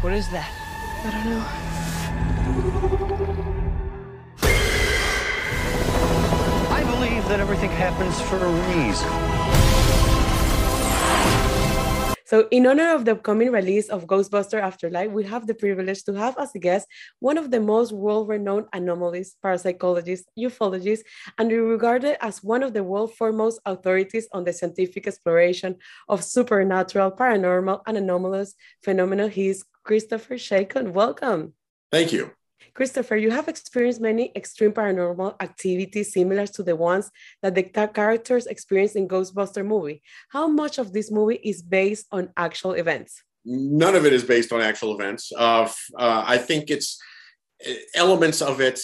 What is that? I don't know. I believe that everything happens for a reason. So, in honor of the upcoming release of Ghostbuster Afterlife, we have the privilege to have as a guest one of the most world renowned anomalists, parapsychologists, ufologists, and regarded as one of the world's foremost authorities on the scientific exploration of supernatural, paranormal, and anomalous phenomena. He is Christopher Chacon. Welcome. Thank you. Christopher, you have experienced many extreme paranormal activities similar to the ones that the characters experience in Ghostbuster movie. How much of this movie is based on actual events? None of it is based on actual events. Uh, uh, I think it's elements of it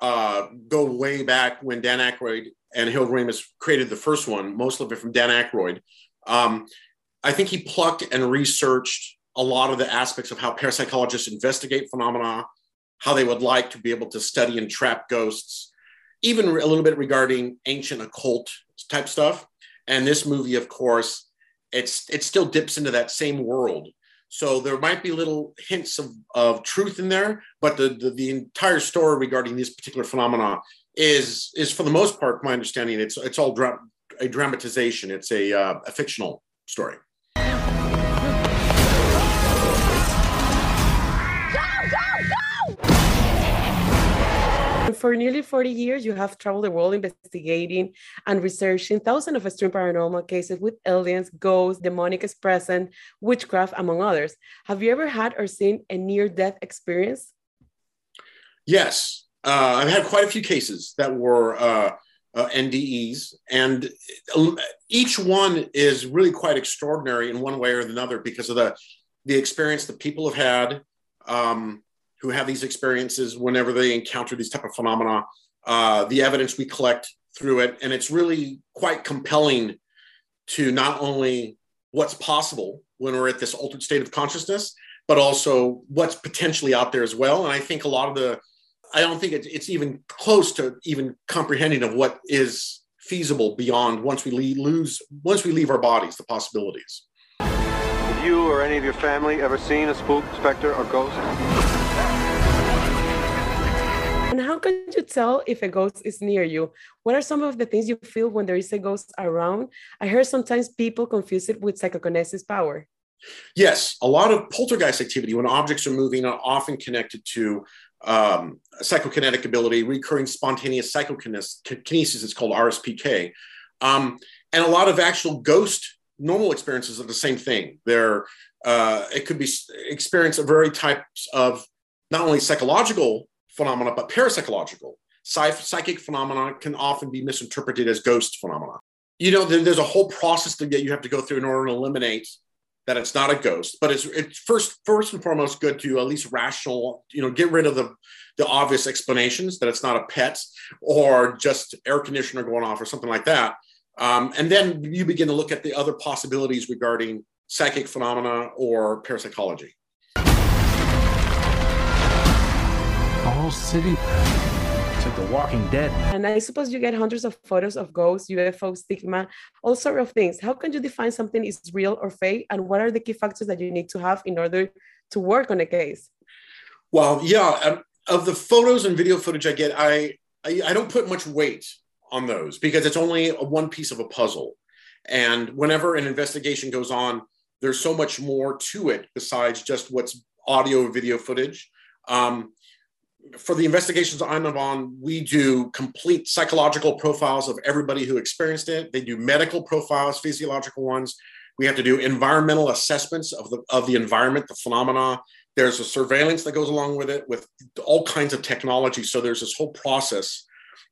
uh, go way back when Dan Aykroyd and Harold Ramis created the first one, most of it from Dan Aykroyd. Um, I think he plucked and researched a lot of the aspects of how parapsychologists investigate phenomena, how they would like to be able to study and trap ghosts, even a little bit regarding ancient occult type stuff. And this movie, of course, it's it still dips into that same world. So there might be little hints of, of truth in there, but the, the, the entire story regarding these particular phenomena is is for the most part, my understanding, it's it's all dra- a dramatization. It's a, uh, a fictional story. For nearly 40 years, you have traveled the world investigating and researching thousands of extreme paranormal cases with aliens, ghosts, demonic presence, witchcraft, among others. Have you ever had or seen a near death experience? Yes. Uh, I've had quite a few cases that were uh, uh, NDEs, and each one is really quite extraordinary in one way or another because of the, the experience that people have had. Um, who have these experiences whenever they encounter these type of phenomena, uh, the evidence we collect through it, and it's really quite compelling to not only what's possible when we're at this altered state of consciousness, but also what's potentially out there as well. And I think a lot of the, I don't think it's even close to even comprehending of what is feasible beyond once we leave, lose, once we leave our bodies, the possibilities. Have you or any of your family ever seen a spook, specter, or ghost? And how can you tell if a ghost is near you? What are some of the things you feel when there is a ghost around? I heard sometimes people confuse it with psychokinesis power. Yes, a lot of poltergeist activity when objects are moving are often connected to um, psychokinetic ability, recurring spontaneous psychokinesis, it's called RSPK. Um, and a lot of actual ghost normal experiences are the same thing. They're, uh, it could be experience of very types of not only psychological phenomena, but parapsychological. psychic phenomena can often be misinterpreted as ghost phenomena. You know, there's a whole process that you have to go through in order to eliminate that it's not a ghost. But it's, it's first, first and foremost good to at least rational, you know, get rid of the, the obvious explanations that it's not a pet or just air conditioner going off or something like that. Um, and then you begin to look at the other possibilities regarding psychic phenomena or parapsychology. Whole city. It's like The Walking Dead. And I suppose you get hundreds of photos of ghosts, UFO stigma, all sort of things. How can you define something is real or fake? And what are the key factors that you need to have in order to work on a case? Well, yeah, um, of the photos and video footage I get, I, I, I don't put much weight on those because it's only a one piece of a puzzle. And whenever an investigation goes on, there's so much more to it besides just what's audio or video footage. Um, for the investigations I'm on, we do complete psychological profiles of everybody who experienced it. They do medical profiles, physiological ones. We have to do environmental assessments of the of the environment, the phenomena. There's a surveillance that goes along with it with all kinds of technology. So there's this whole process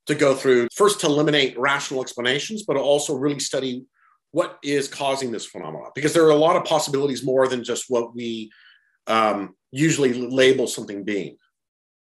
to go through first to eliminate rational explanations, but also really study what is causing this phenomenon because there are a lot of possibilities more than just what we um, usually label something being.